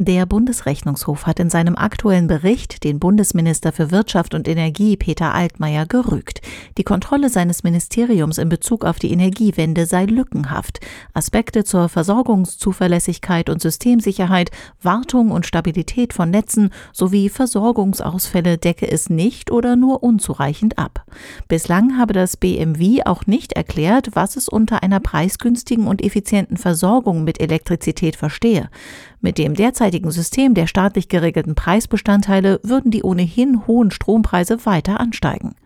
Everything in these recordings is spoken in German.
Der Bundesrechnungshof hat in seinem aktuellen Bericht den Bundesminister für Wirtschaft und Energie Peter Altmaier gerügt. Die Kontrolle seines Ministeriums in Bezug auf die Energiewende sei lückenhaft. Aspekte zur Versorgungszuverlässigkeit und Systemsicherheit, Wartung und Stabilität von Netzen sowie Versorgungsausfälle decke es nicht oder nur unzureichend ab. Bislang habe das BMW auch nicht erklärt, was es unter einer preisgünstigen und effizienten Versorgung mit Elektrizität verstehe. Mit dem derzeitigen System der staatlich geregelten Preisbestandteile würden die ohnehin hohen Strompreise weiter ansteigen.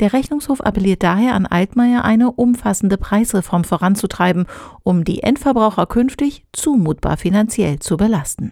Der Rechnungshof appelliert daher an Altmaier, eine umfassende Preisreform voranzutreiben, um die Endverbraucher künftig zumutbar finanziell zu belasten.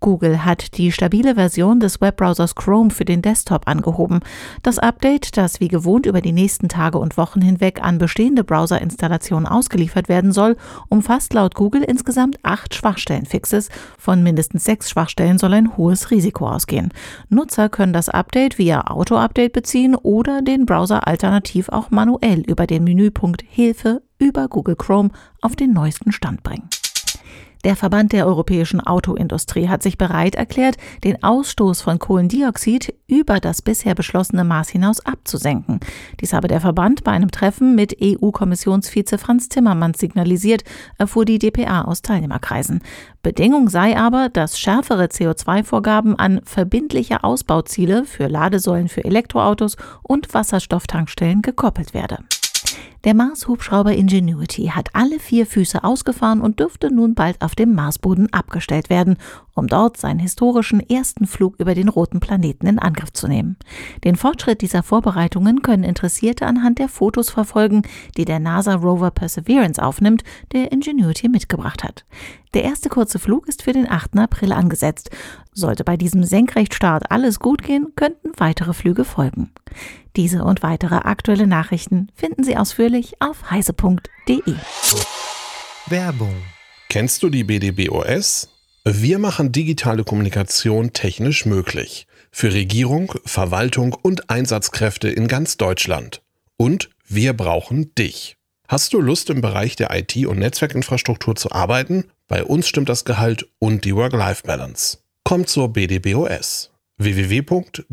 Google hat die stabile Version des Webbrowsers Chrome für den Desktop angehoben. Das Update, das wie gewohnt über die nächsten Tage und Wochen hinweg an bestehende Browserinstallationen ausgeliefert werden soll, umfasst laut Google insgesamt acht Schwachstellenfixes. Von mindestens sechs Schwachstellen soll ein hohes Risiko ausgehen. Nutzer können das Update via Auto-Update beziehen oder den Browser alternativ auch manuell über den Menüpunkt Hilfe über Google Chrome auf den neuesten Stand bringen. Der Verband der europäischen Autoindustrie hat sich bereit erklärt, den Ausstoß von Kohlendioxid über das bisher beschlossene Maß hinaus abzusenken. Dies habe der Verband bei einem Treffen mit EU-Kommissionsvize Franz Timmermans signalisiert, erfuhr die dpa aus Teilnehmerkreisen. Bedingung sei aber, dass schärfere CO2-Vorgaben an verbindliche Ausbauziele für Ladesäulen für Elektroautos und Wasserstofftankstellen gekoppelt werde. Der Mars-Hubschrauber Ingenuity hat alle vier Füße ausgefahren und dürfte nun bald auf dem Marsboden abgestellt werden, um dort seinen historischen ersten Flug über den roten Planeten in Angriff zu nehmen. Den Fortschritt dieser Vorbereitungen können Interessierte anhand der Fotos verfolgen, die der NASA Rover Perseverance aufnimmt, der Ingenuity mitgebracht hat. Der erste kurze Flug ist für den 8. April angesetzt. Sollte bei diesem Senkrechtstart alles gut gehen, könnten weitere Flüge folgen. Diese und weitere aktuelle Nachrichten finden Sie ausführlich auf heise.de. Werbung. Kennst du die BDBOS? Wir machen digitale Kommunikation technisch möglich. Für Regierung, Verwaltung und Einsatzkräfte in ganz Deutschland. Und wir brauchen dich. Hast du Lust im Bereich der IT- und Netzwerkinfrastruktur zu arbeiten? Bei uns stimmt das Gehalt und die Work-Life-Balance. Komm zur BDBOS. www.bdbos.de